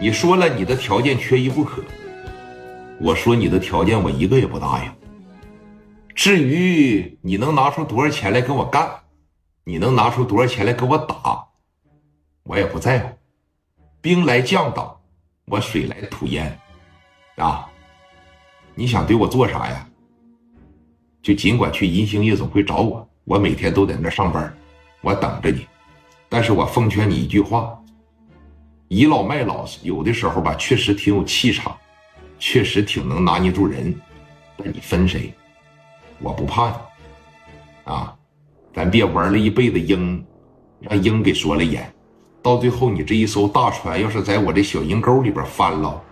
你说了你的条件缺一不可，我说你的条件我一个也不答应。至于你能拿出多少钱来跟我干，你能拿出多少钱来跟我打，我也不在乎。兵来将挡，我水来土掩，啊！你想对我做啥呀？就尽管去银星夜总会找我，我每天都在那上班，我等着你。但是我奉劝你一句话：倚老卖老，有的时候吧，确实挺有气场，确实挺能拿捏住人。但你分谁？我不怕你，啊！咱别玩了一辈子鹰，让鹰给说了眼。到最后，你这一艘大船要是在我这小阴沟里边翻了，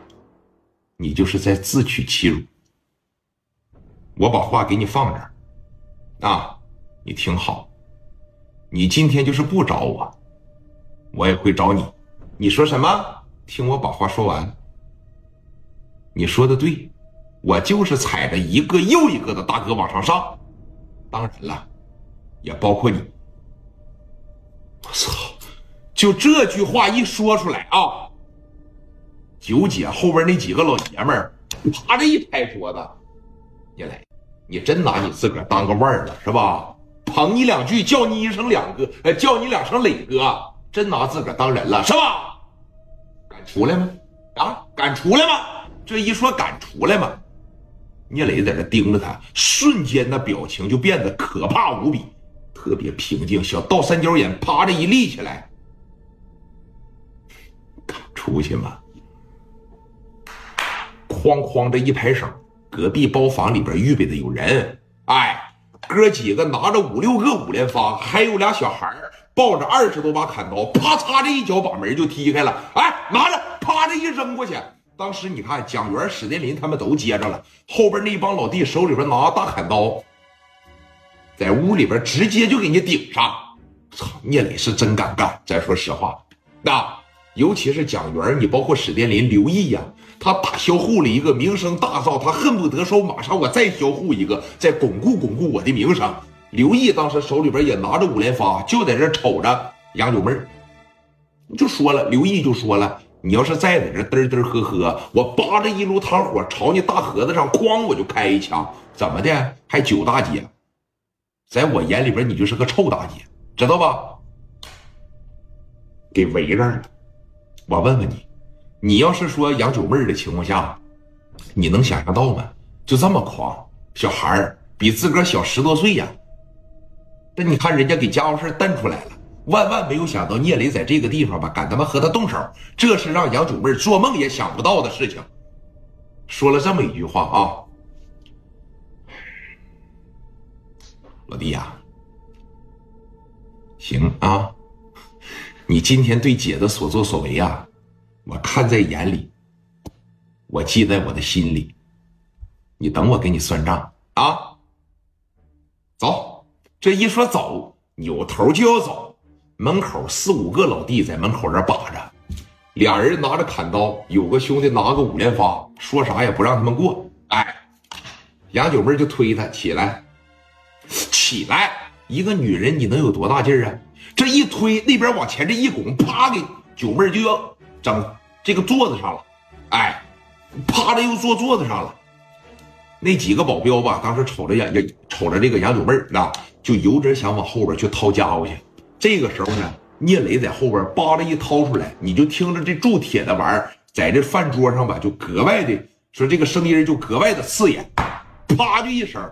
你就是在自取其辱。我把话给你放这儿，啊，你听好，你今天就是不找我，我也会找你。你说什么？听我把话说完。你说的对，我就是踩着一个又一个的大哥往上上，当然了，也包括你。我操！就这句话一说出来啊，九姐后边那几个老爷们儿啪的一拍桌子，你来，你真拿你自个儿当个腕儿了是吧？捧你两句，叫你一声两哥，呃，叫你两声磊哥，真拿自个儿当人了是吧？敢出来吗？啊，敢出来吗？这一说敢出来吗？聂磊在那盯着他，瞬间那表情就变得可怕无比，特别平静，小倒三角眼啪的一立起来。出去吗？哐哐这一拍手，隔壁包房里边预备的有人。哎，哥几个拿着五六个五连发，还有俩小孩抱着二十多把砍刀，啪嚓这一脚把门就踢开了。哎，拿着，啪这一扔过去。当时你看，蒋元、史殿林他们都接着了，后边那帮老弟手里边拿大砍刀，在屋里边直接就给你顶上。操，聂磊是真敢干。咱说实话，那。尤其是蒋元，你包括史殿林、刘毅呀，他打销户了一个名声大噪，他恨不得说马上我再销户一个，再巩固巩固我的名声。刘毅当时手里边也拿着五连发，就在这瞅着杨九妹，就说了，刘毅就说了，你要是再在这嘚嘚呵呵，我扒着一炉炭火朝你大盒子上哐我就开一枪，怎么的？还九大姐，在我眼里边你就是个臭大姐，知道吧？给围着了。我问问你，你要是说杨九妹的情况下，你能想象到吗？就这么狂，小孩儿比自个儿小十多岁呀。那你看人家给家伙事瞪出来了，万万没有想到聂磊在这个地方吧，敢他妈和他动手，这是让杨九妹做梦也想不到的事情。说了这么一句话啊，老弟呀，行啊。你今天对姐的所作所为啊，我看在眼里，我记在我的心里。你等我给你算账啊！这一说走，扭头就要走。门口四五个老弟在门口这把着，俩人拿着砍刀，有个兄弟拿个五连发，说啥也不让他们过。哎，杨九妹就推他起来，起来！一个女人你能有多大劲儿啊？这一推，那边往前这一拱，啪给九妹就要整这个座子上了，哎，啪的又坐座子上了。那几个保镖吧，当时瞅着杨瞅着这个杨九妹儿啊，就有点想往后边去掏家伙去。这个时候呢，聂磊在后边扒拉一掏出来，你就听着这铸铁的玩意儿在这饭桌上吧，就格外的说这个声音就格外的刺眼，啪就一声。